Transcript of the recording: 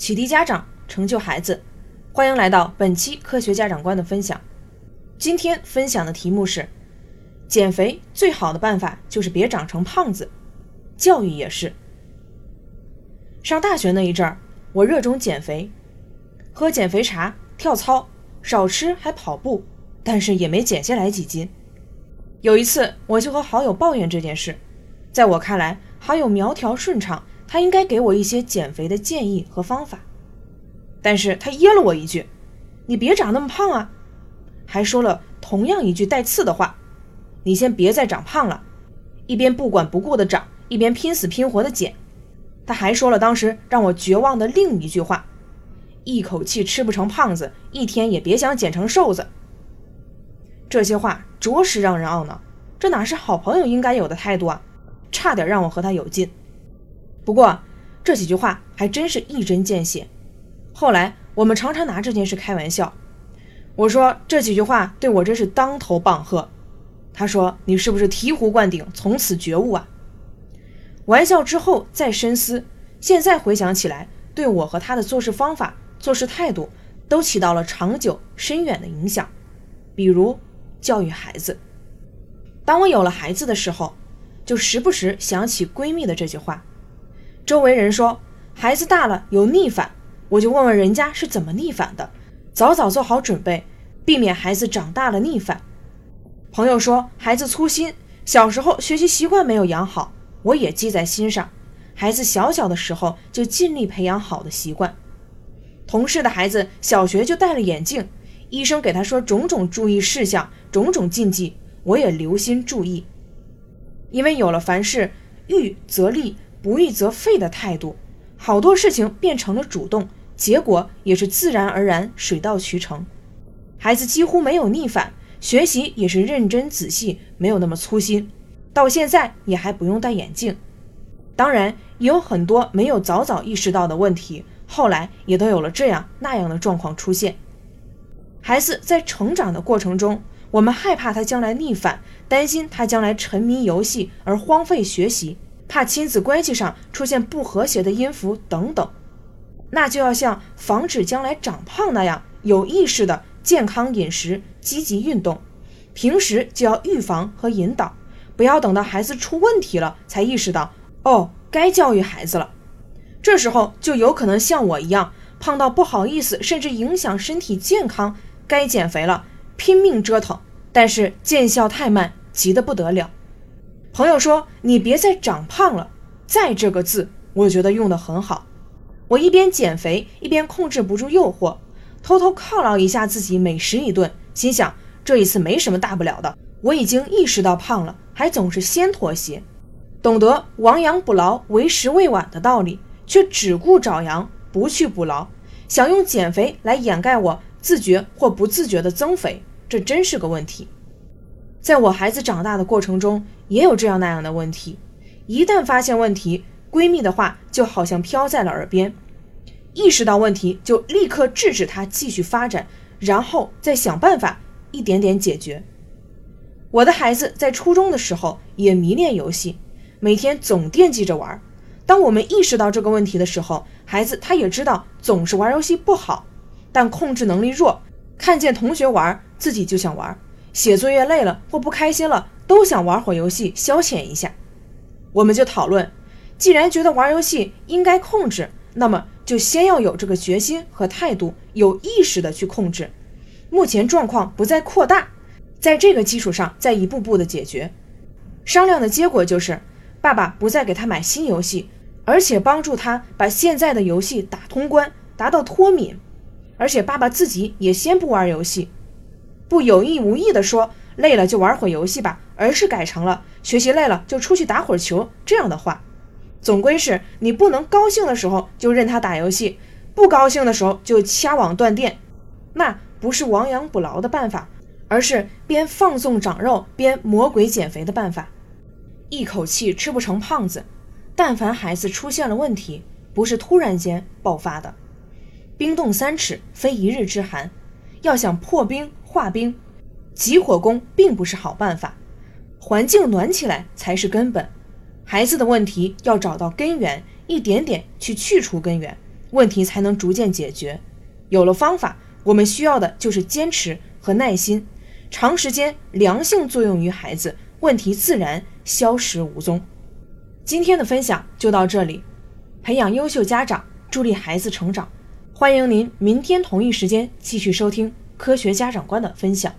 启迪家长，成就孩子，欢迎来到本期科学家长观的分享。今天分享的题目是：减肥最好的办法就是别长成胖子，教育也是。上大学那一阵儿，我热衷减肥，喝减肥茶、跳操，少吃还跑步，但是也没减下来几斤。有一次，我就和好友抱怨这件事，在我看来，好友苗条顺畅。他应该给我一些减肥的建议和方法，但是他噎了我一句：“你别长那么胖啊！”还说了同样一句带刺的话：“你先别再长胖了。”一边不管不顾的长，一边拼死拼活的减。他还说了当时让我绝望的另一句话：“一口气吃不成胖子，一天也别想减成瘦子。”这些话着实让人懊恼，这哪是好朋友应该有的态度啊！差点让我和他有劲。不过这几句话还真是一针见血。后来我们常常拿这件事开玩笑。我说这几句话对我真是当头棒喝。他说：“你是不是醍醐灌顶，从此觉悟啊？”玩笑之后再深思，现在回想起来，对我和他的做事方法、做事态度都起到了长久深远的影响。比如教育孩子。当我有了孩子的时候，就时不时想起闺蜜的这句话。周围人说孩子大了有逆反，我就问问人家是怎么逆反的，早早做好准备，避免孩子长大了逆反。朋友说孩子粗心，小时候学习习惯没有养好，我也记在心上，孩子小小的时候就尽力培养好的习惯。同事的孩子小学就戴了眼镜，医生给他说种种注意事项，种种禁忌，我也留心注意，因为有了凡事预则立。不义则废的态度，好多事情变成了主动，结果也是自然而然、水到渠成。孩子几乎没有逆反，学习也是认真仔细，没有那么粗心。到现在也还不用戴眼镜。当然，也有很多没有早早意识到的问题，后来也都有了这样那样的状况出现。孩子在成长的过程中，我们害怕他将来逆反，担心他将来沉迷游戏而荒废学习。怕亲子关系上出现不和谐的音符等等，那就要像防止将来长胖那样有意识的健康饮食、积极运动，平时就要预防和引导，不要等到孩子出问题了才意识到哦，该教育孩子了。这时候就有可能像我一样胖到不好意思，甚至影响身体健康，该减肥了，拼命折腾，但是见效太慢，急得不得了。朋友说：“你别再长胖了。”再这个字，我觉得用的很好。我一边减肥，一边控制不住诱惑，偷偷犒劳一下自己，美食一顿。心想这一次没什么大不了的。我已经意识到胖了，还总是先妥协，懂得亡羊补牢，为时未晚的道理，却只顾找羊，不去补牢，想用减肥来掩盖我自觉或不自觉的增肥，这真是个问题。在我孩子长大的过程中，也有这样那样的问题。一旦发现问题，闺蜜的话就好像飘在了耳边。意识到问题，就立刻制止他继续发展，然后再想办法一点点解决。我的孩子在初中的时候也迷恋游戏，每天总惦记着玩。当我们意识到这个问题的时候，孩子他也知道总是玩游戏不好，但控制能力弱，看见同学玩，自己就想玩。写作业累了或不开心了，都想玩会儿游戏消遣一下。我们就讨论，既然觉得玩游戏应该控制，那么就先要有这个决心和态度，有意识的去控制。目前状况不再扩大，在这个基础上再一步步的解决。商量的结果就是，爸爸不再给他买新游戏，而且帮助他把现在的游戏打通关，达到脱敏。而且爸爸自己也先不玩游戏。不有意无意地说累了就玩会游戏吧，而是改成了学习累了就出去打会儿球这样的话。总归是你不能高兴的时候就任他打游戏，不高兴的时候就掐网断电，那不是亡羊补牢的办法，而是边放纵长肉边魔鬼减肥的办法。一口气吃不成胖子，但凡孩子出现了问题，不是突然间爆发的。冰冻三尺，非一日之寒。要想破冰。化冰、急火攻并不是好办法，环境暖起来才是根本。孩子的问题要找到根源，一点点去去除根源，问题才能逐渐解决。有了方法，我们需要的就是坚持和耐心，长时间良性作用于孩子，问题自然消失无踪。今天的分享就到这里，培养优秀家长，助力孩子成长。欢迎您明天同一时间继续收听科学家长观的分享。